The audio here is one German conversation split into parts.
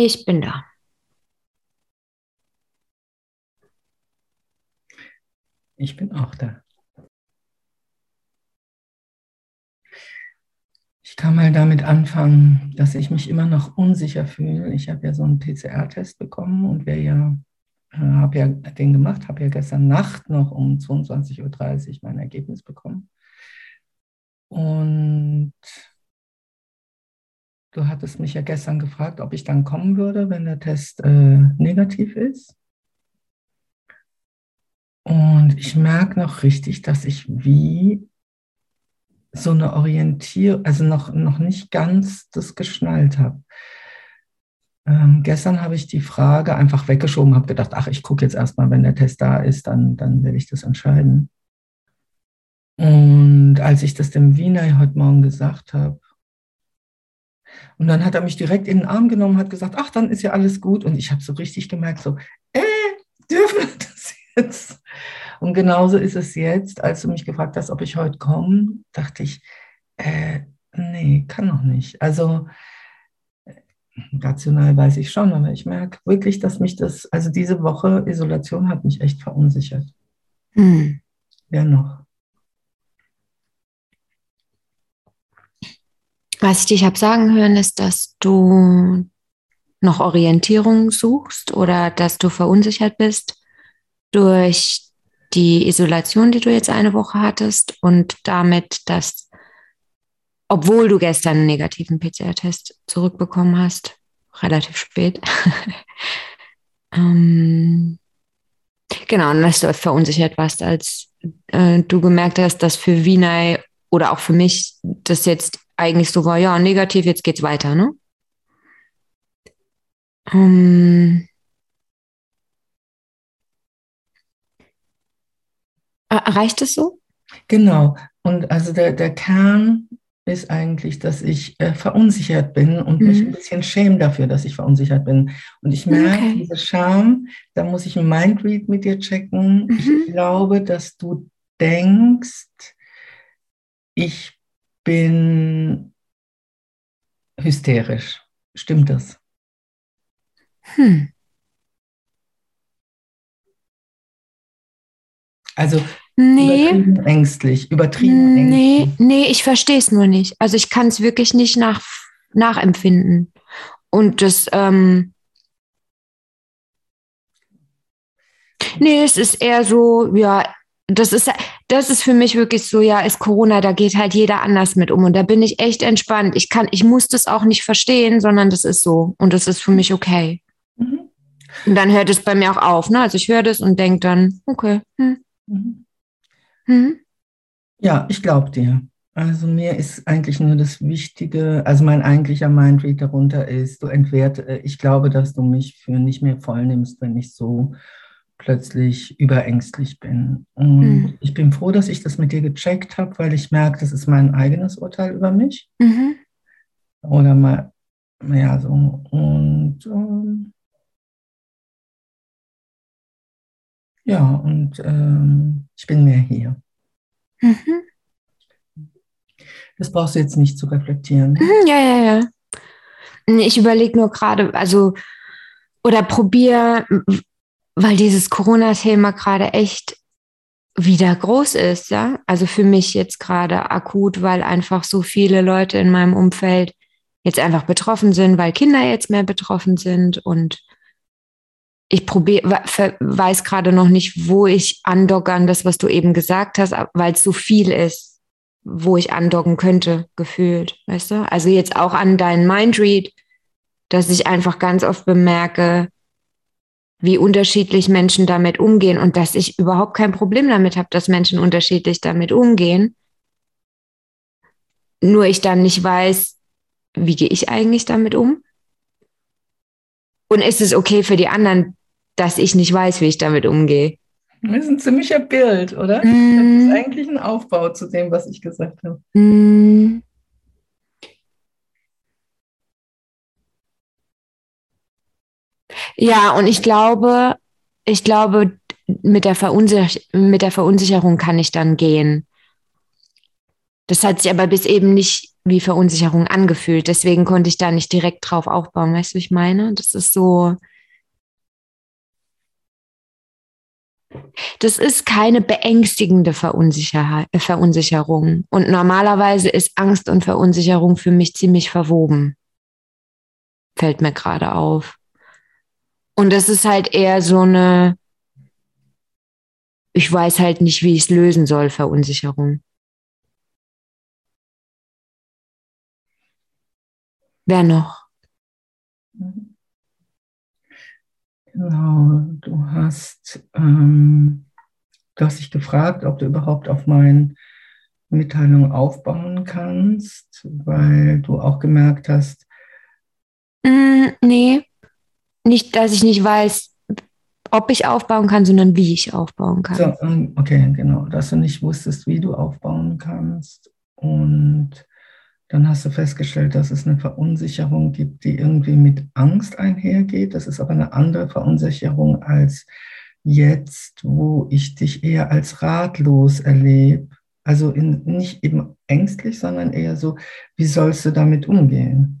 Ich bin da. Ich bin auch da. Ich kann mal damit anfangen, dass ich mich immer noch unsicher fühle. Ich habe ja so einen PCR-Test bekommen und wer ja, äh, habe ja den gemacht, habe ja gestern Nacht noch um 22.30 Uhr mein Ergebnis bekommen. Und du hattest mich ja gestern gefragt, ob ich dann kommen würde, wenn der Test äh, negativ ist. Und ich merke noch richtig, dass ich wie so eine Orientierung, also noch, noch nicht ganz das geschnallt habe. Ähm, gestern habe ich die Frage einfach weggeschoben, habe gedacht, ach, ich gucke jetzt erstmal, wenn der Test da ist, dann, dann werde ich das entscheiden. Und als ich das dem Wiener heute Morgen gesagt habe, und dann hat er mich direkt in den Arm genommen, hat gesagt, ach, dann ist ja alles gut. Und ich habe so richtig gemerkt, so, äh, dürfen wir das jetzt. Und genauso ist es jetzt, als du mich gefragt hast, ob ich heute komme, dachte ich, äh, nee, kann noch nicht. Also rational weiß ich schon, aber ich merke wirklich, dass mich das, also diese Woche Isolation hat mich echt verunsichert. Hm. Wer noch? Was ich dich habe sagen hören, ist, dass du noch Orientierung suchst oder dass du verunsichert bist durch die Isolation, die du jetzt eine Woche hattest und damit, dass, obwohl du gestern einen negativen PCR-Test zurückbekommen hast, relativ spät, ähm, genau, und dass du verunsichert warst, als äh, du gemerkt hast, dass für Vinay oder auch für mich das jetzt eigentlich so war, ja, negativ, jetzt geht's weiter, ne? Ähm, Reicht es so? Genau. Und also der, der Kern ist eigentlich, dass ich äh, verunsichert bin und mhm. mich ein bisschen schäme dafür, dass ich verunsichert bin. Und ich merke okay. diese Scham, da muss ich ein Mindread mit dir checken. Mhm. Ich glaube, dass du denkst, ich bin hysterisch. Stimmt das? Hm. Also nee. übertrieben ängstlich, übertrieben nee, ängstlich. Nee, ich verstehe es nur nicht. Also ich kann es wirklich nicht nach, nachempfinden. Und das, ähm, nee, es ist eher so, ja, das ist, das ist für mich wirklich so, ja, ist Corona, da geht halt jeder anders mit um. Und da bin ich echt entspannt. Ich kann, ich muss das auch nicht verstehen, sondern das ist so. Und das ist für mich okay. Mhm. Und dann hört es bei mir auch auf. Ne? Also ich höre das und denke dann, okay, hm, Mhm. Mhm. Ja, ich glaube dir. Also mir ist eigentlich nur das Wichtige, also mein eigentlicher Mindread darunter ist, du entwert, ich glaube, dass du mich für nicht mehr voll nimmst, wenn ich so plötzlich überängstlich bin. Und mhm. ich bin froh, dass ich das mit dir gecheckt habe, weil ich merke, das ist mein eigenes Urteil über mich. Mhm. Oder mal, ja, so. Und ähm, Ja, und ähm, ich bin mehr hier. Mhm. Das brauchst du jetzt nicht zu reflektieren. Mhm, ja, ja, ja. Ich überlege nur gerade, also, oder probiere, weil dieses Corona-Thema gerade echt wieder groß ist, ja. Also für mich jetzt gerade akut, weil einfach so viele Leute in meinem Umfeld jetzt einfach betroffen sind, weil Kinder jetzt mehr betroffen sind und ich probiere, weiß gerade noch nicht, wo ich andocke an das, was du eben gesagt hast, weil es so viel ist, wo ich andocken könnte, gefühlt, weißt du? Also jetzt auch an deinen Mindread, dass ich einfach ganz oft bemerke, wie unterschiedlich Menschen damit umgehen und dass ich überhaupt kein Problem damit habe, dass Menschen unterschiedlich damit umgehen. Nur ich dann nicht weiß, wie gehe ich eigentlich damit um? Und ist es okay für die anderen, dass ich nicht weiß, wie ich damit umgehe. Das ist ein ziemlicher Bild, oder? Mm. Das ist eigentlich ein Aufbau zu dem, was ich gesagt habe. Mm. Ja, und ich glaube, ich glaube, mit der, Verunsicher mit der Verunsicherung kann ich dann gehen. Das hat sich aber bis eben nicht wie Verunsicherung angefühlt. Deswegen konnte ich da nicht direkt drauf aufbauen. Weißt du, wie ich meine? Das ist so. Das ist keine beängstigende Verunsicher Verunsicherung. Und normalerweise ist Angst und Verunsicherung für mich ziemlich verwoben. Fällt mir gerade auf. Und das ist halt eher so eine, ich weiß halt nicht, wie ich es lösen soll, Verunsicherung. Wer noch? Genau, du hast, ähm, du hast dich gefragt, ob du überhaupt auf meine Mitteilung aufbauen kannst, weil du auch gemerkt hast. Mm, nee, nicht, dass ich nicht weiß, ob ich aufbauen kann, sondern wie ich aufbauen kann. So, okay, genau, dass du nicht wusstest, wie du aufbauen kannst und dann hast du festgestellt, dass es eine Verunsicherung gibt, die irgendwie mit Angst einhergeht. Das ist aber eine andere Verunsicherung als jetzt, wo ich dich eher als ratlos erlebe. Also in, nicht eben ängstlich, sondern eher so, wie sollst du damit umgehen?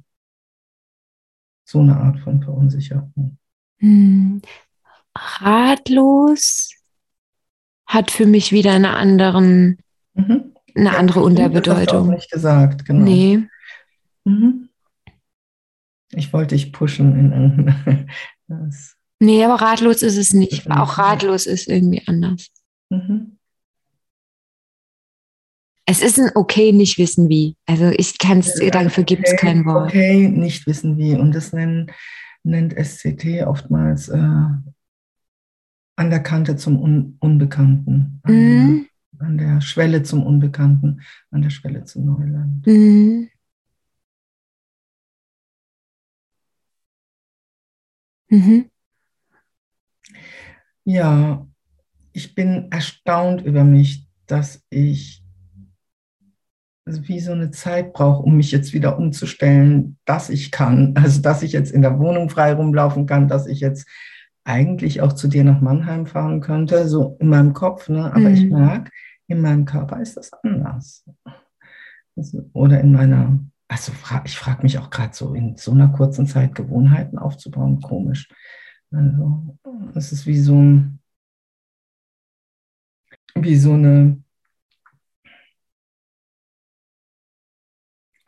So eine Art von Verunsicherung. Hm. Ratlos hat für mich wieder einen anderen, mhm eine ja, andere Unterbedeutung. Das nicht gesagt, genau. Nee. Mhm. Ich wollte dich pushen in das. Nee, aber ratlos ist es nicht. Auch ratlos ist irgendwie anders. Mhm. Es ist ein okay, nicht wissen wie. Also ich kann es, ja, dafür gibt es kein Wort. Okay, nicht wissen wie. Und das nennen, nennt SCT oftmals äh, an der Kante zum Un Unbekannten. Mhm an der Schwelle zum Unbekannten, an der Schwelle zum Neuland. Mhm. Mhm. Ja, ich bin erstaunt über mich, dass ich wie so eine Zeit brauche, um mich jetzt wieder umzustellen, dass ich kann. Also, dass ich jetzt in der Wohnung frei rumlaufen kann, dass ich jetzt eigentlich auch zu dir nach Mannheim fahren könnte, so in meinem Kopf. Ne? Aber mhm. ich merke, in meinem Körper ist das anders. Also, oder in meiner, also ich frage mich auch gerade so, in so einer kurzen Zeit Gewohnheiten aufzubauen, komisch. Also es ist wie so ein, wie so eine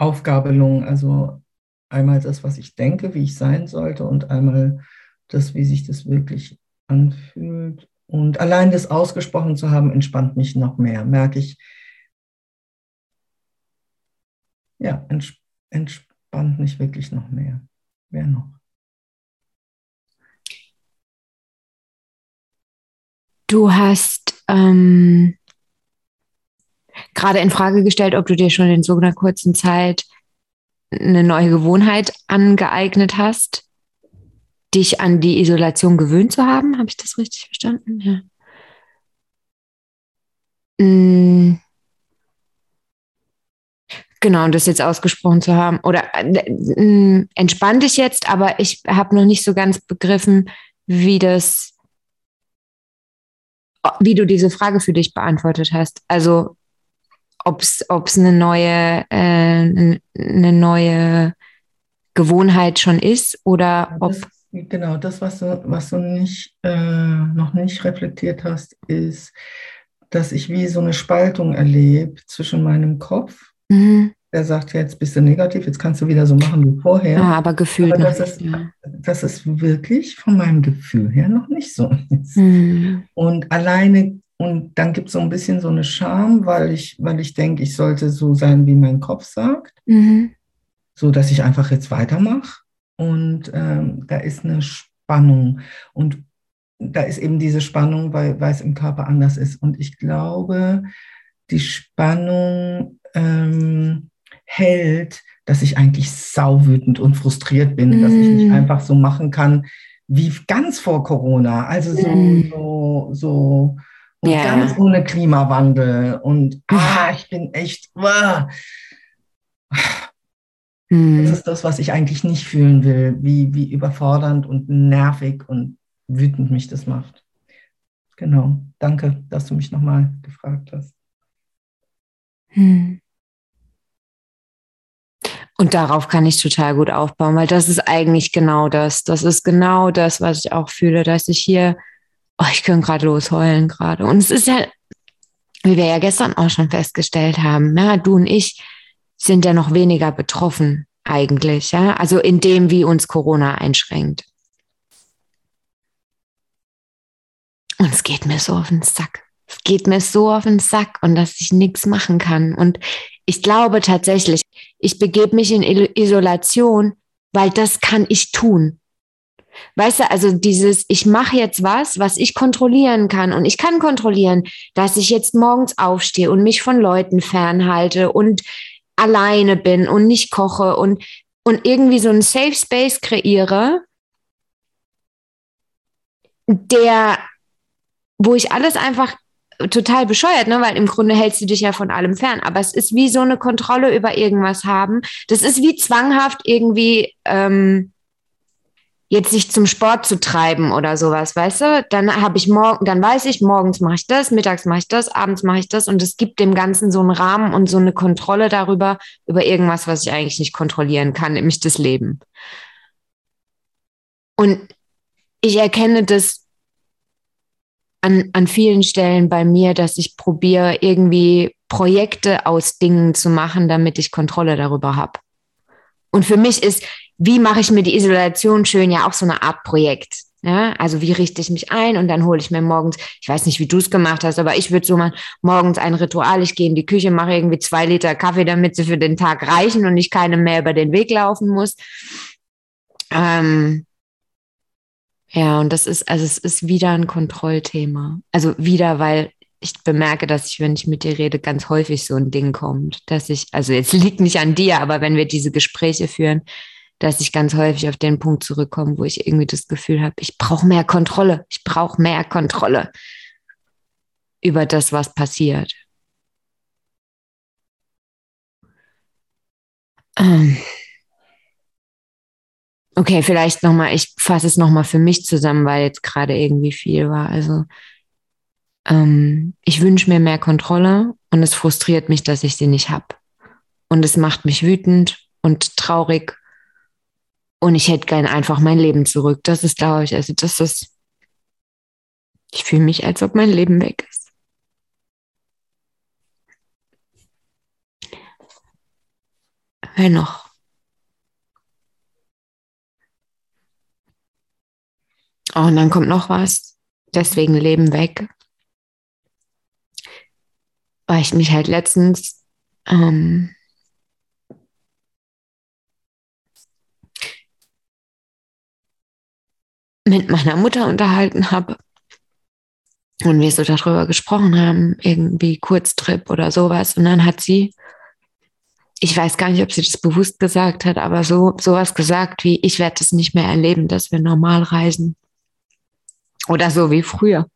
Aufgabelung, also einmal das, was ich denke, wie ich sein sollte und einmal das, wie sich das wirklich anfühlt und allein das ausgesprochen zu haben, entspannt mich noch mehr. Merke ich, ja, entspannt mich wirklich noch mehr. Wer noch? Du hast ähm, gerade in Frage gestellt, ob du dir schon in so einer kurzen Zeit eine neue Gewohnheit angeeignet hast dich an die Isolation gewöhnt zu haben. Habe ich das richtig verstanden? Ja. Mm. Genau, und das jetzt ausgesprochen zu haben. Oder äh, entspann dich jetzt, aber ich habe noch nicht so ganz begriffen, wie das, wie du diese Frage für dich beantwortet hast. Also ob es eine neue, äh, eine neue Gewohnheit schon ist oder ob. Genau, das, was du, was du nicht, äh, noch nicht reflektiert hast, ist, dass ich wie so eine Spaltung erlebe zwischen meinem Kopf, mhm. der sagt, jetzt bist du negativ, jetzt kannst du wieder so machen wie vorher. Ja, aber gefühlt aber das ist, ja. das ist wirklich von meinem Gefühl her noch nicht so ist. Mhm. Und alleine, und dann gibt es so ein bisschen so eine Scham, weil ich, weil ich denke, ich sollte so sein, wie mein Kopf sagt, mhm. so dass ich einfach jetzt weitermache. Und ähm, da ist eine Spannung. Und da ist eben diese Spannung, weil, weil es im Körper anders ist. Und ich glaube, die Spannung ähm, hält, dass ich eigentlich sauwütend und frustriert bin, mm. dass ich nicht mm. einfach so machen kann wie ganz vor Corona. Also so, mm. so, so und yeah. ganz ohne Klimawandel. Und ah, ich bin echt. Uh, Mhm. Das ist das, was ich eigentlich nicht fühlen will, wie, wie überfordernd und nervig und wütend mich das macht. Genau. Danke, dass du mich nochmal gefragt hast. Hm. Und darauf kann ich total gut aufbauen, weil das ist eigentlich genau das. Das ist genau das, was ich auch fühle, dass ich hier, oh, ich kann gerade losheulen gerade. Und es ist ja, wie wir ja gestern auch schon festgestellt haben, na, du und ich sind ja noch weniger betroffen eigentlich, ja. Also in dem, wie uns Corona einschränkt. Und es geht mir so auf den Sack. Es geht mir so auf den Sack und dass ich nichts machen kann. Und ich glaube tatsächlich, ich begebe mich in Isolation, weil das kann ich tun. Weißt du, also dieses, ich mache jetzt was, was ich kontrollieren kann. Und ich kann kontrollieren, dass ich jetzt morgens aufstehe und mich von Leuten fernhalte und alleine bin und nicht koche und, und irgendwie so einen Safe Space kreiere, der wo ich alles einfach total bescheuert, ne? weil im Grunde hältst du dich ja von allem fern. Aber es ist wie so eine Kontrolle über irgendwas haben. Das ist wie zwanghaft irgendwie ähm, jetzt sich zum Sport zu treiben oder sowas, weißt du? Dann habe ich morgen, dann weiß ich, morgens mache ich das, mittags mache ich das, abends mache ich das und es gibt dem Ganzen so einen Rahmen und so eine Kontrolle darüber, über irgendwas, was ich eigentlich nicht kontrollieren kann, nämlich das Leben. Und ich erkenne das an, an vielen Stellen bei mir, dass ich probiere, irgendwie Projekte aus Dingen zu machen, damit ich Kontrolle darüber habe. Und für mich ist, wie mache ich mir die Isolation schön, ja auch so eine Art Projekt. Ja, also wie richte ich mich ein und dann hole ich mir morgens, ich weiß nicht, wie du es gemacht hast, aber ich würde so mal morgens ein Ritual, ich gehe in die Küche, mache irgendwie zwei Liter Kaffee, damit sie für den Tag reichen und ich keine mehr über den Weg laufen muss. Ähm, ja, und das ist, also es ist wieder ein Kontrollthema. Also wieder, weil ich bemerke, dass ich, wenn ich mit dir rede, ganz häufig so ein Ding kommt, dass ich, also jetzt liegt nicht an dir, aber wenn wir diese Gespräche führen, dass ich ganz häufig auf den Punkt zurückkomme, wo ich irgendwie das Gefühl habe, ich brauche mehr Kontrolle, ich brauche mehr Kontrolle über das, was passiert. Ähm. Okay, vielleicht nochmal, ich fasse es nochmal für mich zusammen, weil jetzt gerade irgendwie viel war. Also ähm, ich wünsche mir mehr Kontrolle und es frustriert mich, dass ich sie nicht habe. Und es macht mich wütend und traurig. Und ich hätte gern einfach mein Leben zurück. Das ist, glaube ich, also das ist, ich fühle mich, als ob mein Leben weg ist. Wer noch? Oh, und dann kommt noch was. Deswegen Leben weg. Weil ich mich halt letztens ähm, mit meiner Mutter unterhalten habe und wir so darüber gesprochen haben, irgendwie Kurztrip oder sowas. Und dann hat sie, ich weiß gar nicht, ob sie das bewusst gesagt hat, aber so sowas gesagt wie, ich werde es nicht mehr erleben, dass wir normal reisen. Oder so wie früher.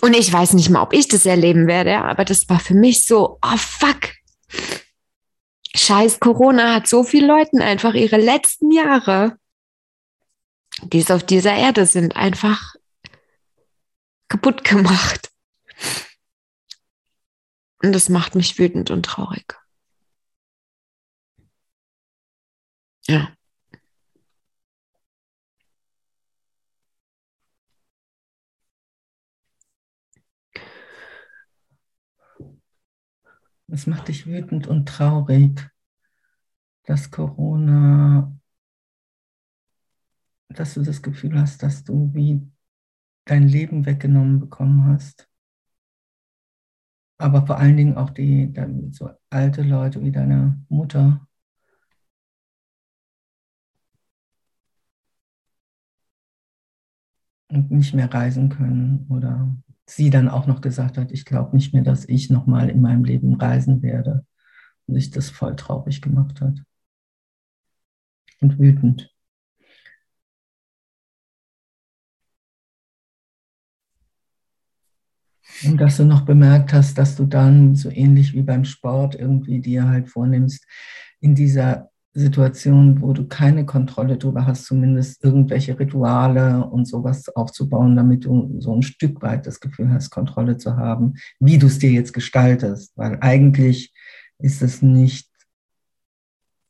Und ich weiß nicht mal, ob ich das erleben werde, aber das war für mich so, oh fuck. Scheiß Corona hat so vielen Leuten einfach ihre letzten Jahre, die es auf dieser Erde sind, einfach kaputt gemacht. Und das macht mich wütend und traurig. Ja. Es macht dich wütend und traurig, dass Corona, dass du das Gefühl hast, dass du wie dein Leben weggenommen bekommen hast. Aber vor allen Dingen auch die so alte Leute wie deine Mutter. Und nicht mehr reisen können oder sie dann auch noch gesagt hat, ich glaube nicht mehr, dass ich nochmal in meinem Leben reisen werde. Und sich das voll traurig gemacht hat. Und wütend. Und dass du noch bemerkt hast, dass du dann so ähnlich wie beim Sport irgendwie dir halt vornimmst, in dieser Situation, wo du keine Kontrolle darüber hast, zumindest irgendwelche Rituale und sowas aufzubauen, damit du so ein Stück weit das Gefühl hast, Kontrolle zu haben, wie du es dir jetzt gestaltest. Weil eigentlich ist es nicht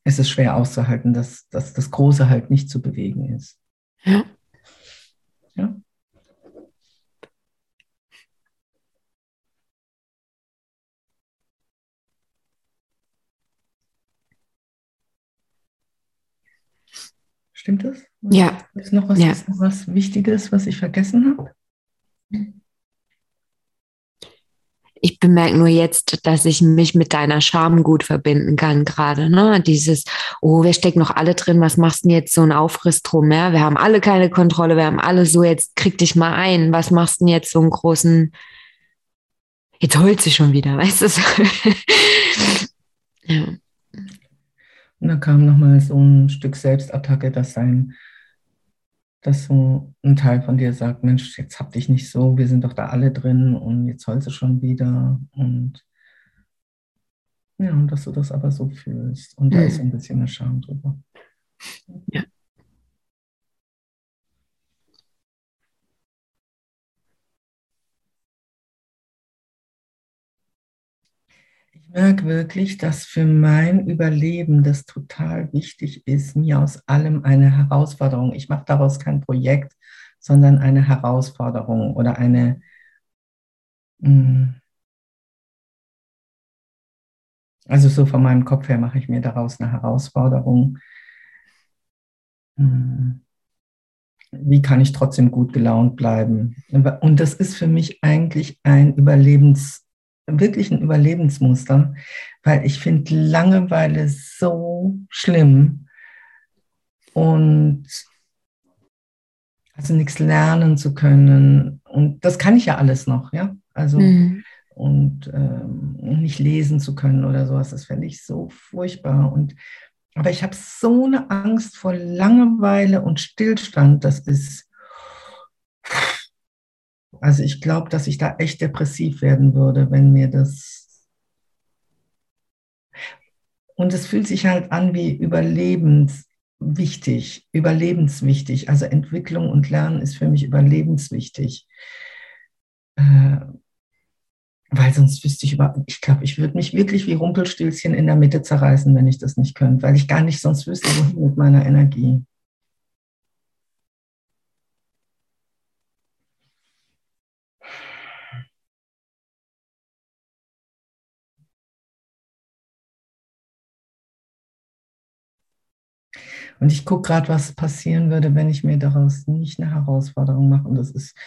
es ist schwer auszuhalten, dass, dass das Große halt nicht zu bewegen ist. Ja. Ja. Stimmt das? Ja. Ist noch was, ja. ist noch was Wichtiges, was ich vergessen habe? Ich bemerke nur jetzt, dass ich mich mit deiner Scham gut verbinden kann gerade. Ne? Dieses, oh, wir stecken noch alle drin, was machst du denn jetzt so ein Aufriss drum? Ja? Wir haben alle keine Kontrolle, wir haben alle so, jetzt krieg dich mal ein, was machst du denn jetzt so einen großen, jetzt heult sie schon wieder, weißt du? ja. Und dann kam nochmal so ein Stück Selbstattacke, dass sein, dass so ein Teil von dir sagt, Mensch, jetzt hab dich nicht so, wir sind doch da alle drin und jetzt heulst du schon wieder. Und ja, und dass du das aber so fühlst. Und da Mhm. ist so ein bisschen eine Scham drüber. Ja. Merke wirklich, dass für mein Überleben das total wichtig ist, mir aus allem eine Herausforderung. Ich mache daraus kein Projekt, sondern eine Herausforderung oder eine, mh, also so von meinem Kopf her mache ich mir daraus eine Herausforderung. Mh, Wie kann ich trotzdem gut gelaunt bleiben? Und das ist für mich eigentlich ein Überlebens, wirklich ein Überlebensmuster, weil ich finde Langeweile so schlimm und also nichts lernen zu können. Und das kann ich ja alles noch, ja. Also Mhm. und ähm, nicht lesen zu können oder sowas, das fände ich so furchtbar. Und aber ich habe so eine Angst vor Langeweile und Stillstand, das ist also ich glaube, dass ich da echt depressiv werden würde, wenn mir das. Und es fühlt sich halt an wie überlebenswichtig, überlebenswichtig. Also Entwicklung und Lernen ist für mich überlebenswichtig. Äh, weil sonst wüsste ich über, ich glaube, ich würde mich wirklich wie Rumpelstilzchen in der Mitte zerreißen, wenn ich das nicht könnte, weil ich gar nicht sonst wüsste, wohin mit meiner Energie. Und ich gucke gerade, was passieren würde, wenn ich mir daraus nicht eine Herausforderung mache. Und das ist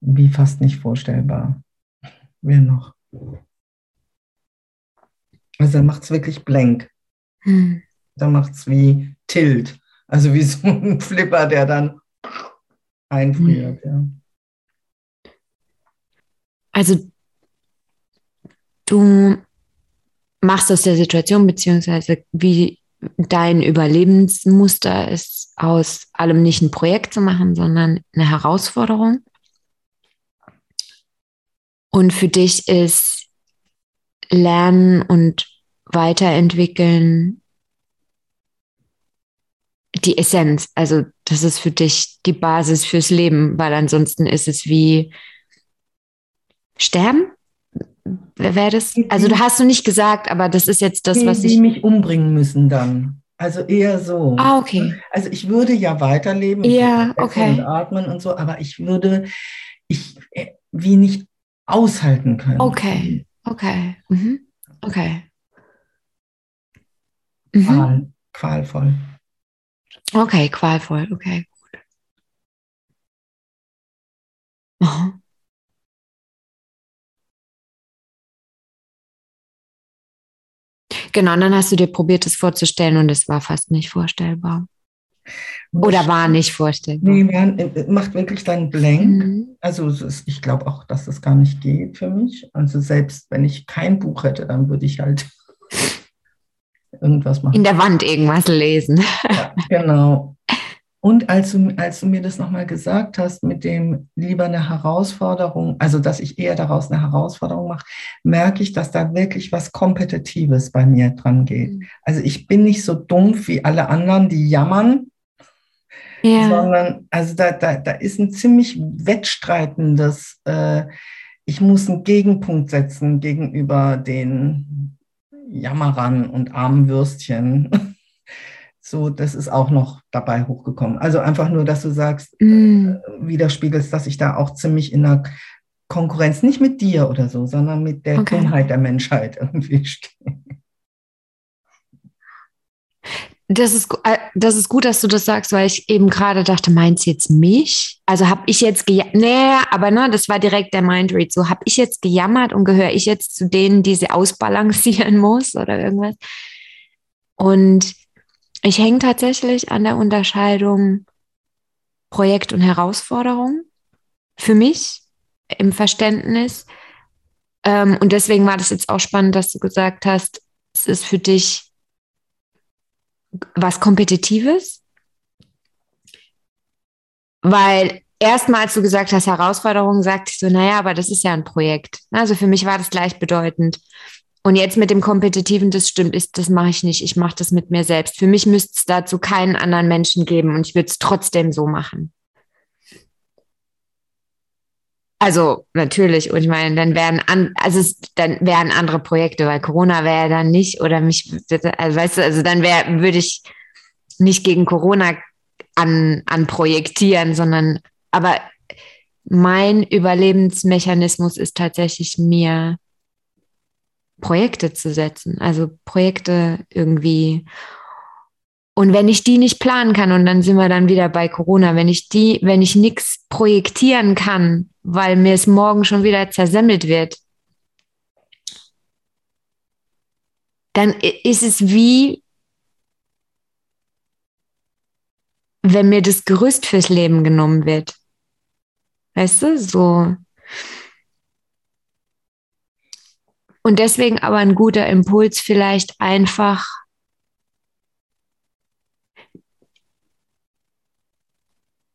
wie fast nicht vorstellbar. Wer noch? Also er macht es wirklich blank. Mhm. Da macht es wie Tilt. Also wie so ein Flipper, der dann einfriert. Ja. Also du machst aus der Situation, beziehungsweise wie dein Überlebensmuster ist, aus allem nicht ein Projekt zu machen, sondern eine Herausforderung. Und für dich ist Lernen und Weiterentwickeln die Essenz. Also das ist für dich die Basis fürs Leben, weil ansonsten ist es wie Sterben. Wäre das? Also du hast du nicht gesagt, aber das ist jetzt das, die, was die ich. mich umbringen müssen dann. Also eher so. Ah, okay. Also ich würde ja weiterleben, Ja, okay. und atmen und so, aber ich würde ich äh, wie nicht aushalten können. Okay, okay, mhm. okay. Mhm. Qual, qualvoll. Okay, qualvoll, okay, gut. Aha. Genau, und dann hast du dir probiert, es vorzustellen und es war fast nicht vorstellbar. Oder das- war nicht vorstellbar. Nee, man, macht wirklich dann blank. Mhm. Also ist, ich glaube auch, dass das gar nicht geht für mich. Also selbst wenn ich kein Buch hätte, dann würde ich halt irgendwas machen. In der Wand irgendwas lesen. Ja, genau. Und als du, als du mir das nochmal gesagt hast, mit dem lieber eine Herausforderung, also dass ich eher daraus eine Herausforderung mache, merke ich, dass da wirklich was Kompetitives bei mir dran geht. Also ich bin nicht so dumpf wie alle anderen, die jammern, Ja. sondern also da, da, da ist ein ziemlich wettstreitendes, äh, ich muss einen Gegenpunkt setzen gegenüber den Jammerern und armen Würstchen. So, das ist auch noch dabei hochgekommen. Also einfach nur, dass du sagst, mm. äh, widerspiegelst, dass ich da auch ziemlich in der Konkurrenz, nicht mit dir oder so, sondern mit der okay. Dummheit der Menschheit irgendwie stehe. Das ist, äh, das ist gut, dass du das sagst, weil ich eben gerade dachte, meinst du jetzt mich? Also habe ich jetzt gejammert? Nee, aber ne, das war direkt der Mindread. So, habe ich jetzt gejammert und gehöre ich jetzt zu denen, die sie ausbalancieren muss oder irgendwas? Und ich hänge tatsächlich an der Unterscheidung Projekt und Herausforderung für mich im Verständnis. Ähm, und deswegen war das jetzt auch spannend, dass du gesagt hast, es ist für dich was Kompetitives? Weil erstmal, als du gesagt hast, Herausforderung, sagte ich so, naja, aber das ist ja ein Projekt. Also für mich war das gleichbedeutend. Und jetzt mit dem Kompetitiven, das stimmt, ist, das mache ich nicht. Ich mache das mit mir selbst. Für mich müsste es dazu keinen anderen Menschen geben und ich würde es trotzdem so machen. Also natürlich, und ich meine, dann wären an, also es, dann wären andere Projekte, weil Corona wäre ja dann nicht, oder mich, also weißt du, also dann wäre, würde ich nicht gegen Corona an, an projektieren, sondern aber mein Überlebensmechanismus ist tatsächlich mir Projekte zu setzen, also Projekte irgendwie und wenn ich die nicht planen kann, und dann sind wir dann wieder bei Corona, wenn ich die, wenn ich nichts projektieren kann, weil mir es morgen schon wieder zersemmelt wird, dann ist es wie, wenn mir das Gerüst fürs Leben genommen wird. Weißt du, so. Und deswegen aber ein guter Impuls vielleicht einfach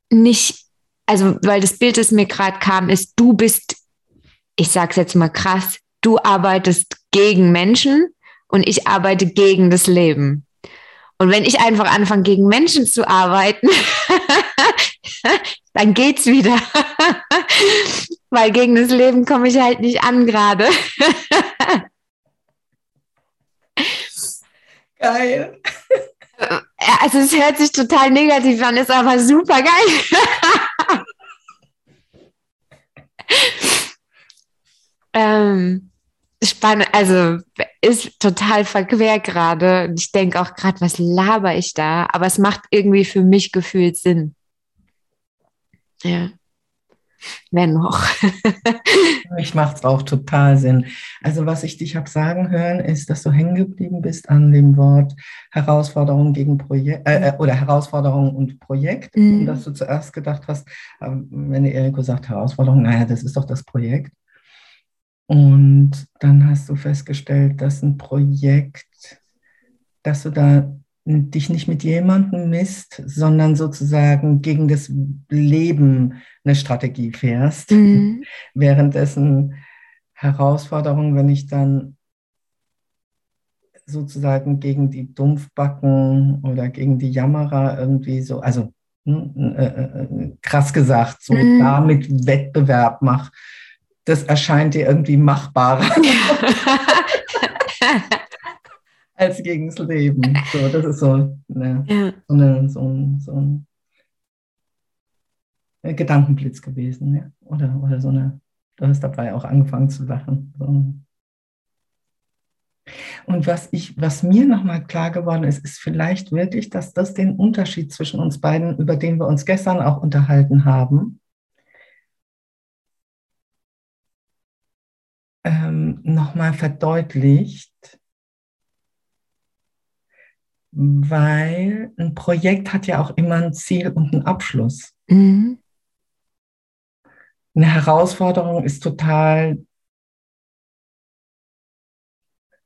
nicht, also weil das Bild, das mir gerade kam, ist, du bist, ich sag's jetzt mal krass, du arbeitest gegen Menschen und ich arbeite gegen das Leben. Und wenn ich einfach anfange, gegen Menschen zu arbeiten, dann geht's wieder. Weil gegen das Leben komme ich halt nicht an gerade. Geil. Also es hört sich total negativ an, ist aber super geil. ähm, spannend, also ist total verquer gerade. Ich denke auch gerade, was laber ich da? Aber es macht irgendwie für mich gefühlt Sinn. Ja wenn noch. ich macht es auch total Sinn. Also was ich dich habe sagen hören, ist, dass du hängen geblieben bist an dem Wort Herausforderung gegen Projekt äh, äh, oder Herausforderung und Projekt. Mhm. Und dass du zuerst gedacht hast, ähm, wenn Eriko sagt Herausforderung, naja, das ist doch das Projekt. Und dann hast du festgestellt, dass ein Projekt, dass du da dich nicht mit jemandem misst, sondern sozusagen gegen das Leben eine Strategie fährst. Mhm. Währenddessen Herausforderung, wenn ich dann sozusagen gegen die Dumpfbacken oder gegen die Jammerer irgendwie so, also hm, äh, äh, äh, krass gesagt, so mhm. damit Wettbewerb mache, das erscheint dir irgendwie machbarer. als gegen das Leben. So, das ist so, eine, ja. so, eine, so, ein, so ein Gedankenblitz gewesen, ja. Oder, oder so eine, du hast dabei auch angefangen zu lachen. So. Und was ich, was mir nochmal klar geworden ist, ist vielleicht wirklich, dass das den Unterschied zwischen uns beiden, über den wir uns gestern auch unterhalten haben, ähm, nochmal verdeutlicht, weil ein Projekt hat ja auch immer ein Ziel und einen Abschluss. Mhm. Eine Herausforderung ist total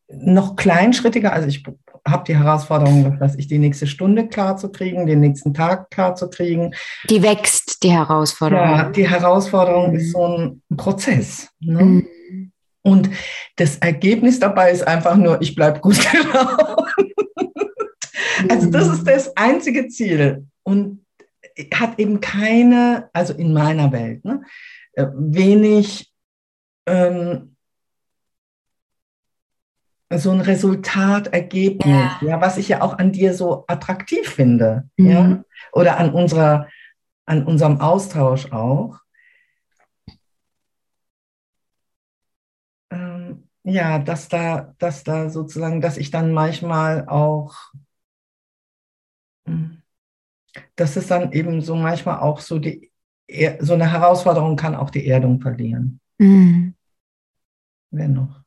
noch kleinschrittiger. Also ich habe die Herausforderung, dass ich die nächste Stunde klar zu kriegen, den nächsten Tag klar zu kriegen. Die wächst, die Herausforderung. Ja, die Herausforderung mhm. ist so ein Prozess. Ne? Mhm. Und das Ergebnis dabei ist einfach nur, ich bleibe gut gelaunt. Also das ist das einzige Ziel und hat eben keine, also in meiner Welt, ne, äh, wenig ähm, so ein Resultat, Ergebnis, ja. ja. was ich ja auch an dir so attraktiv finde, mhm. ja, oder an unserer, an unserem Austausch auch. Ähm, ja, dass da, dass da sozusagen, dass ich dann manchmal auch, dass es dann eben so manchmal auch so die, so eine Herausforderung kann auch die Erdung verlieren. Mhm. Wer noch?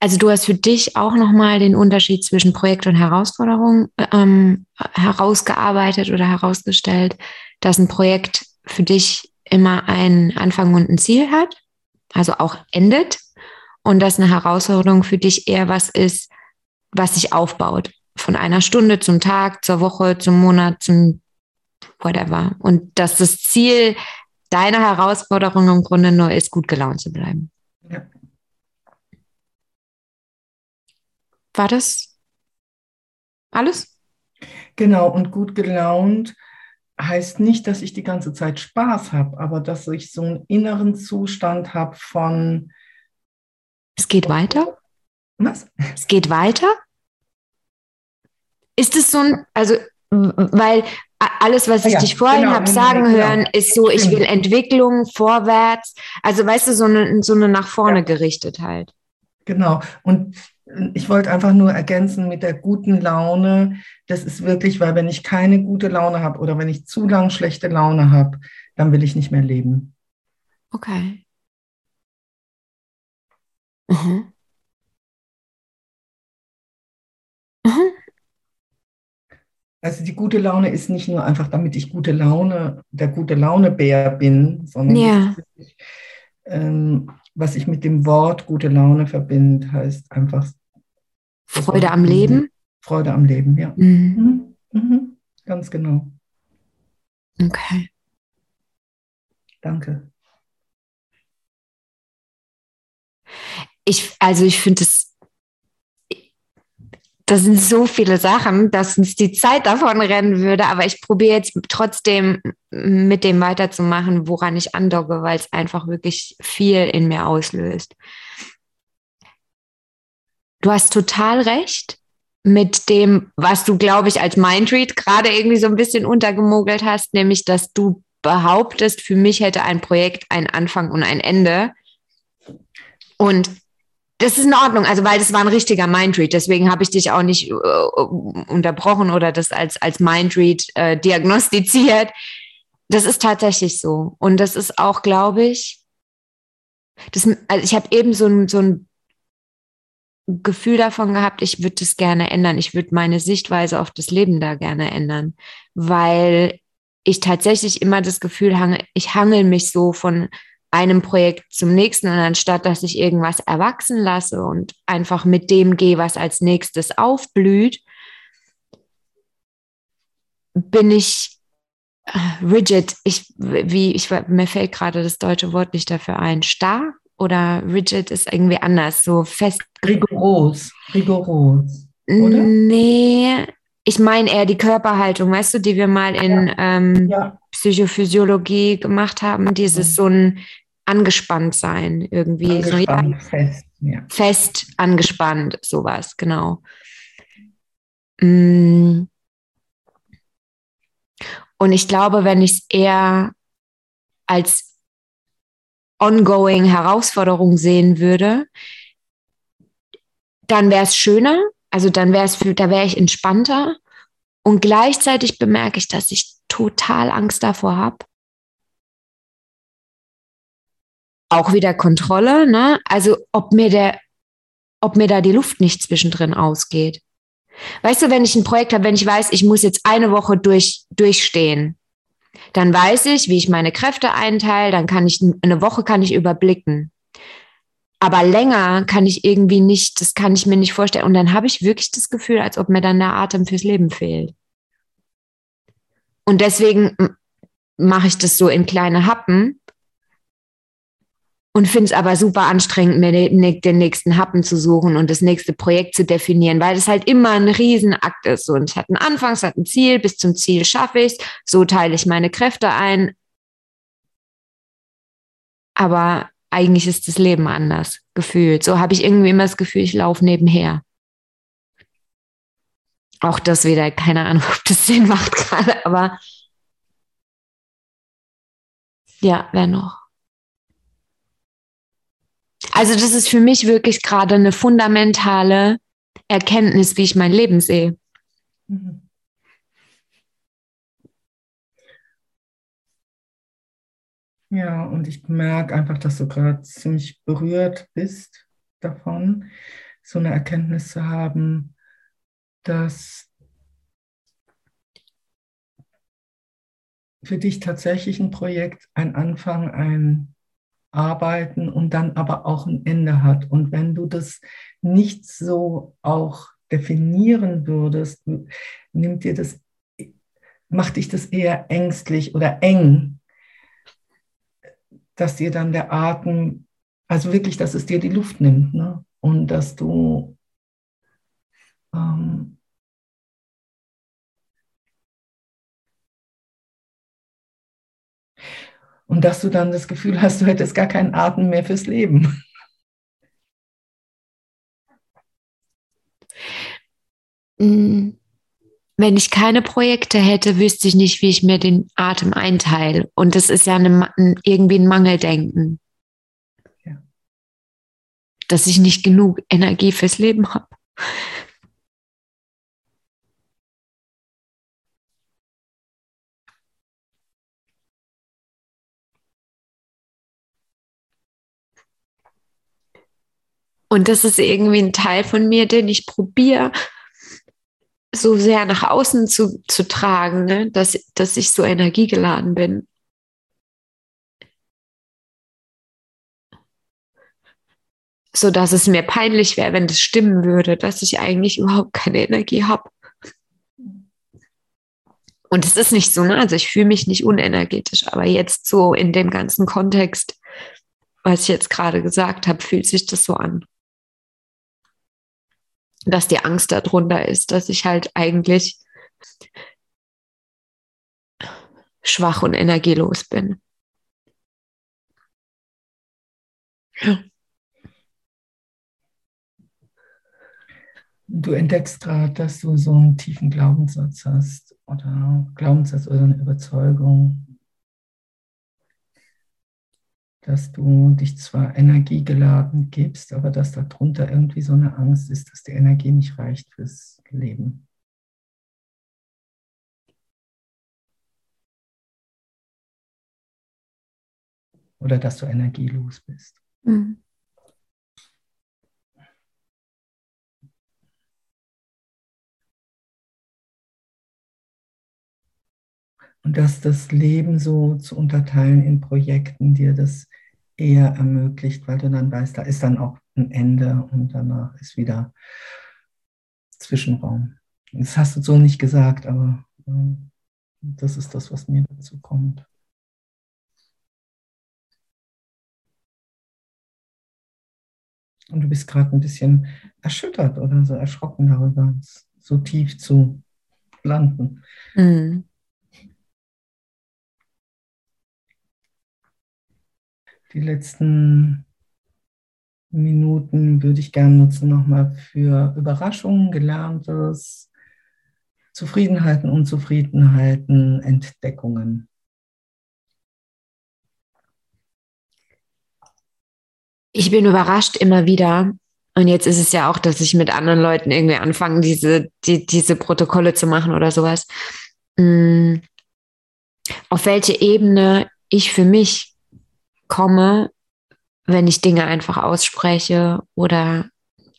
Also du hast für dich auch nochmal den Unterschied zwischen Projekt und Herausforderung ähm, herausgearbeitet oder herausgestellt, dass ein Projekt für dich immer einen Anfang und ein Ziel hat, also auch endet, und dass eine Herausforderung für dich eher was ist, was sich aufbaut. Von einer Stunde zum Tag, zur Woche, zum Monat, zum whatever. Und dass das Ziel deiner Herausforderung im Grunde nur ist, gut gelaunt zu bleiben. Ja. War das alles? Genau, und gut gelaunt heißt nicht, dass ich die ganze Zeit Spaß habe, aber dass ich so einen inneren Zustand habe von... Es geht weiter? Was? Es geht weiter? Ist es so ein, also, weil alles, was ich ja, dich vorhin genau, habe sagen genau. hören, ist so, ich will Entwicklung vorwärts. Also, weißt du, so eine, so eine nach vorne ja. Gerichtetheit. Genau. Und ich wollte einfach nur ergänzen mit der guten Laune. Das ist wirklich, weil wenn ich keine gute Laune habe oder wenn ich zu lang schlechte Laune habe, dann will ich nicht mehr leben. Okay. Mhm. Also die gute Laune ist nicht nur einfach, damit ich gute Laune, der gute Launebär bin, sondern ja. wirklich, ähm, was ich mit dem Wort gute Laune verbinde, heißt einfach Freude am Leben. Freude am Leben, ja. Mhm. Mhm. Mhm. Ganz genau. Okay. Danke. Ich, also ich finde es das sind so viele Sachen, dass uns die Zeit davon rennen würde. Aber ich probiere jetzt trotzdem mit dem weiterzumachen, woran ich andocke, weil es einfach wirklich viel in mir auslöst. Du hast total recht mit dem, was du, glaube ich, als Mindread gerade irgendwie so ein bisschen untergemogelt hast, nämlich, dass du behauptest, für mich hätte ein Projekt einen Anfang und ein Ende. Und das ist in Ordnung, also weil das war ein richtiger Mindread, deswegen habe ich dich auch nicht äh, unterbrochen oder das als, als Mindread äh, diagnostiziert. Das ist tatsächlich so. Und das ist auch, glaube ich, das, also ich habe eben so ein, so ein Gefühl davon gehabt, ich würde das gerne ändern. Ich würde meine Sichtweise auf das Leben da gerne ändern, weil ich tatsächlich immer das Gefühl hange, ich hangel mich so von einem Projekt zum nächsten und anstatt dass ich irgendwas erwachsen lasse und einfach mit dem gehe, was als nächstes aufblüht, bin ich äh, rigid. Ich, wie, ich, mir fällt gerade das deutsche Wort nicht dafür ein. Starr oder rigid ist irgendwie anders, so fest. Rigoros, rigoros. Oder? Nee, ich meine eher die Körperhaltung, weißt du, die wir mal in ja. Ähm, ja. Psychophysiologie gemacht haben, dieses so ein angespannt sein, irgendwie. Angespannt, so, ja, fest, ja. Fest, angespannt, sowas, genau. Mm. Und ich glaube, wenn ich es eher als ongoing Herausforderung sehen würde, dann wäre es schöner, also dann wäre es für, da wäre ich entspannter. Und gleichzeitig bemerke ich, dass ich total Angst davor habe, auch wieder Kontrolle, ne? Also ob mir der, ob mir da die Luft nicht zwischendrin ausgeht. Weißt du, wenn ich ein Projekt habe, wenn ich weiß, ich muss jetzt eine Woche durch, durchstehen, dann weiß ich, wie ich meine Kräfte einteile, dann kann ich, eine Woche kann ich überblicken. Aber länger kann ich irgendwie nicht, das kann ich mir nicht vorstellen. Und dann habe ich wirklich das Gefühl, als ob mir dann der Atem fürs Leben fehlt. Und deswegen mache ich das so in kleine Happen und finde es aber super anstrengend, mir den, nächsten Happen zu suchen und das nächste Projekt zu definieren, weil es halt immer ein Riesenakt ist. Und es hat einen Anfang, es hat ein Ziel, bis zum Ziel schaffe ich es, so teile ich meine Kräfte ein. Aber eigentlich ist das Leben anders gefühlt. So habe ich irgendwie immer das Gefühl, ich laufe nebenher. Auch das wieder, keine Ahnung, ob das Sinn macht gerade, aber ja, wer noch? Also das ist für mich wirklich gerade eine fundamentale Erkenntnis, wie ich mein Leben sehe. Mhm. Ja, und ich merke einfach, dass du gerade ziemlich berührt bist davon, so eine Erkenntnis zu haben, dass für dich tatsächlich ein Projekt ein Anfang, ein Arbeiten und dann aber auch ein Ende hat. Und wenn du das nicht so auch definieren würdest, nimmt dir das, macht dich das eher ängstlich oder eng, dass dir dann der Atem, also wirklich, dass es dir die Luft nimmt ne? und dass du ähm, und dass du dann das Gefühl hast, du hättest gar keinen Atem mehr fürs Leben. Mm wenn ich keine Projekte hätte, wüsste ich nicht, wie ich mir den Atem einteile. Und das ist ja eine, irgendwie ein Mangeldenken. Ja. Dass ich nicht genug Energie fürs Leben habe. Und das ist irgendwie ein Teil von mir, den ich probiere so sehr nach außen zu, zu tragen, ne? dass, dass ich so energiegeladen bin. So dass es mir peinlich wäre, wenn das stimmen würde, dass ich eigentlich überhaupt keine Energie habe. Und es ist nicht so, ne? Also ich fühle mich nicht unenergetisch, aber jetzt so in dem ganzen Kontext, was ich jetzt gerade gesagt habe, fühlt sich das so an dass die Angst darunter ist, dass ich halt eigentlich schwach und energielos bin. Ja. Du entdeckst gerade, dass du so einen tiefen Glaubenssatz hast oder Glaubenssatz oder eine Überzeugung, dass du dich zwar energiegeladen gibst, aber dass darunter irgendwie so eine Angst ist, dass die Energie nicht reicht fürs Leben. Oder dass du energielos bist. Mhm. Und dass das Leben so zu unterteilen in Projekten dir das eher ermöglicht, weil du dann weißt, da ist dann auch ein Ende und danach ist wieder Zwischenraum. Das hast du so nicht gesagt, aber äh, das ist das, was mir dazu kommt. Und du bist gerade ein bisschen erschüttert oder so erschrocken darüber, so tief zu landen. Mhm. Die letzten Minuten würde ich gerne nutzen nochmal für Überraschungen, Gelerntes, Zufriedenheiten, Unzufriedenheiten, Entdeckungen. Ich bin überrascht immer wieder. Und jetzt ist es ja auch, dass ich mit anderen Leuten irgendwie anfange, diese, die, diese Protokolle zu machen oder sowas. Hm. Auf welche Ebene ich für mich komme, wenn ich Dinge einfach ausspreche oder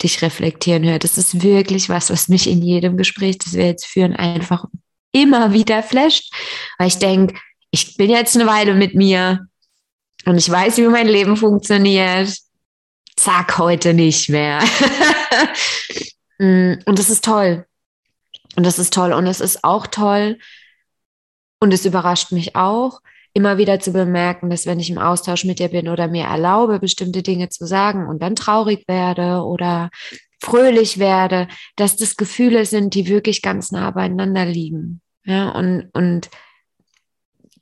dich reflektieren höre. Das ist wirklich was, was mich in jedem Gespräch, das wir jetzt führen, einfach immer wieder flasht, weil ich denke, ich bin jetzt eine Weile mit mir und ich weiß, wie mein Leben funktioniert. Zack, heute nicht mehr. Mm, und das ist toll. Und das ist toll. Und es ist auch toll. Und es überrascht mich auch, immer wieder zu bemerken, dass wenn ich im Austausch mit dir bin oder mir erlaube, bestimmte Dinge zu sagen und dann traurig werde oder fröhlich werde, dass das Gefühle sind, die wirklich ganz nah beieinander liegen. Ja, und, und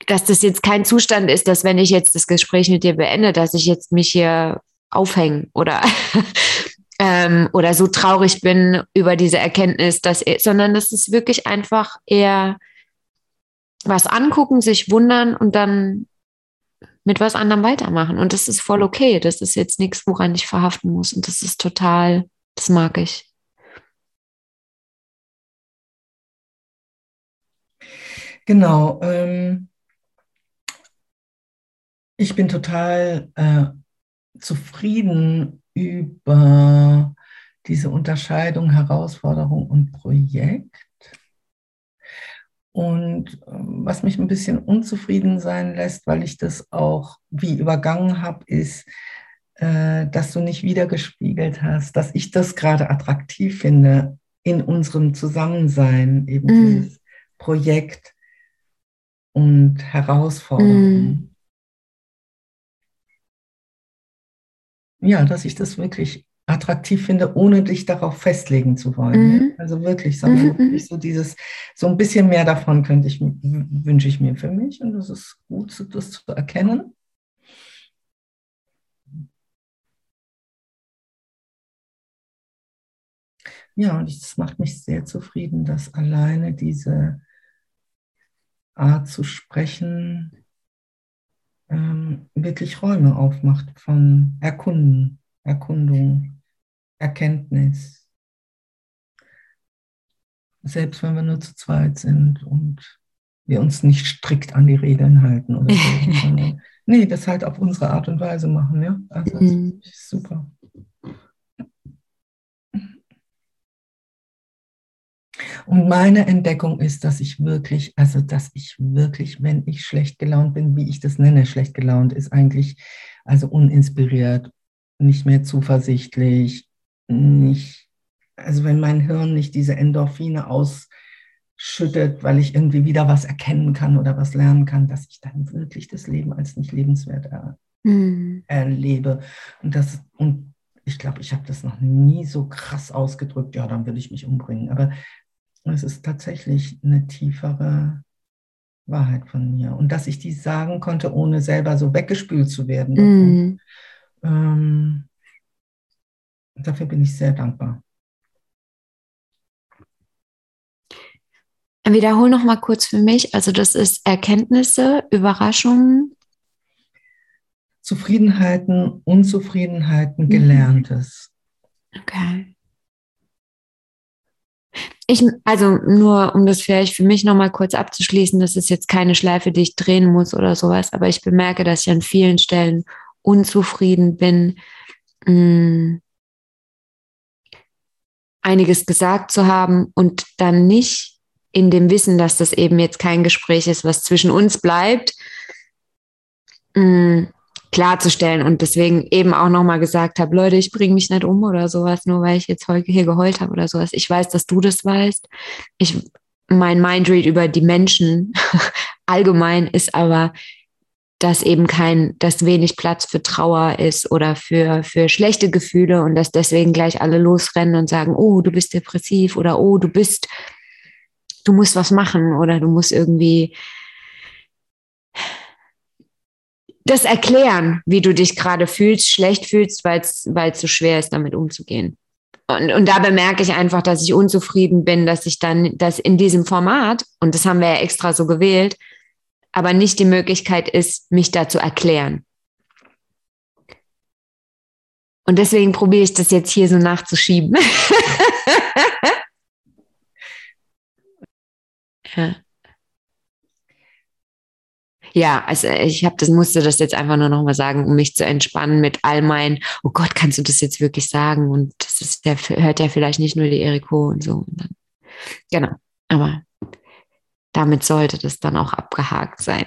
dass das jetzt kein Zustand ist, dass wenn ich jetzt das Gespräch mit dir beende, dass ich jetzt mich hier aufhänge oder ähm, oder so traurig bin über diese Erkenntnis, dass, sondern das ist wirklich einfach eher was angucken, sich wundern und dann mit was anderem weitermachen. Und das ist voll okay. Das ist jetzt nichts, woran ich verhaften muss. Und das ist total, das mag ich. Genau. Ähm, ich bin total äh, zufrieden über diese Unterscheidung Herausforderung und Projekt. Und ähm, was mich ein bisschen unzufrieden sein lässt, weil ich das auch wie übergangen habe, ist, äh, dass du nicht wiedergespiegelt hast, dass ich das gerade attraktiv finde in unserem Zusammensein, eben mm. dieses Projekt und Herausforderungen. Mm. ja, dass ich das wirklich attraktiv finde, ohne dich darauf festlegen zu wollen. Mhm. Also wirklich, sondern mhm. wirklich so dieses, so ein bisschen mehr davon könnte ich, wünsche ich mir für mich und das ist gut, das zu erkennen. Ja, und es macht mich sehr zufrieden, dass alleine diese Art zu sprechen ähm, wirklich Räume aufmacht von Erkunden, Erkundung, Erkenntnis. Selbst wenn wir nur zu zweit sind und wir uns nicht strikt an die Regeln halten oder so, sondern nee, das halt auf unsere Art und Weise machen, ja. Also das mhm. ist super. Und meine Entdeckung ist, dass ich wirklich, also dass ich wirklich, wenn ich schlecht gelaunt bin, wie ich das nenne, schlecht gelaunt, ist eigentlich also uninspiriert, nicht mehr zuversichtlich, nicht, also wenn mein Hirn nicht diese Endorphine ausschüttet, weil ich irgendwie wieder was erkennen kann oder was lernen kann, dass ich dann wirklich das Leben als nicht lebenswert er, mhm. erlebe. Und das, und ich glaube, ich habe das noch nie so krass ausgedrückt, ja, dann würde ich mich umbringen. Aber es ist tatsächlich eine tiefere Wahrheit von mir. Und dass ich die sagen konnte, ohne selber so weggespült zu werden. Mm. Ähm, dafür bin ich sehr dankbar. Wiederhol noch mal kurz für mich. Also das ist Erkenntnisse, Überraschungen. Zufriedenheiten, Unzufriedenheiten, mhm. Gelerntes. Okay. Ich, also nur, um das vielleicht für mich nochmal kurz abzuschließen, das ist jetzt keine Schleife, die ich drehen muss oder sowas, aber ich bemerke, dass ich an vielen Stellen unzufrieden bin, mm, einiges gesagt zu haben und dann nicht in dem Wissen, dass das eben jetzt kein Gespräch ist, was zwischen uns bleibt, mm, klarzustellen und deswegen eben auch nochmal gesagt habe, Leute, ich bringe mich nicht um oder sowas, nur weil ich jetzt heute hier geheult habe oder sowas. Ich weiß, dass du das weißt. Ich, mein Mindread über die Menschen allgemein ist aber, dass eben kein, dass wenig Platz für Trauer ist oder für, für schlechte Gefühle und dass deswegen gleich alle losrennen und sagen, oh, du bist depressiv oder oh, du bist, du musst was machen oder du musst irgendwie das erklären, wie du dich gerade fühlst, schlecht fühlst, weil es so schwer ist, damit umzugehen. Und, und da bemerke ich einfach, dass ich unzufrieden bin, dass ich dann, dass in diesem Format, und das haben wir ja extra so gewählt, aber nicht die Möglichkeit ist, mich da zu erklären. Und deswegen probiere ich das jetzt hier so nachzuschieben. ja ja, also ich habe das musste das jetzt einfach nur noch mal sagen, um mich zu entspannen mit all meinen, oh Gott, kannst du das jetzt wirklich sagen? Und das ist, der hört ja vielleicht nicht nur die Eriko und so. Und dann, genau, aber damit sollte das dann auch abgehakt sein.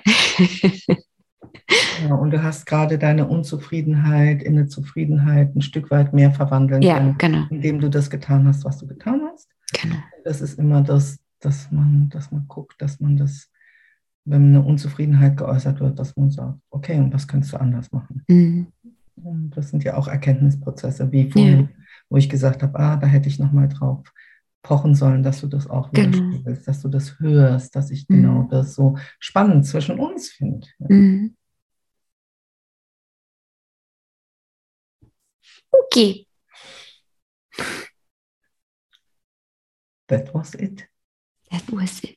Ja, und du hast gerade deine Unzufriedenheit in eine Zufriedenheit ein Stück weit mehr verwandeln ja, können, genau. indem du das getan hast, was du getan hast. Genau. Das ist immer das, dass man, dass man guckt, dass man das wenn eine Unzufriedenheit geäußert wird, dass man sagt, okay, und was könntest du anders machen? Mhm. Und das sind ja auch Erkenntnisprozesse, wie vorhin, ja. wo ich gesagt habe, ah, da hätte ich nochmal drauf pochen sollen, dass du das auch Genau. dass du das hörst, dass ich genau Mhm. das so spannend zwischen uns finde. Mhm. Okay. That was it. That was it.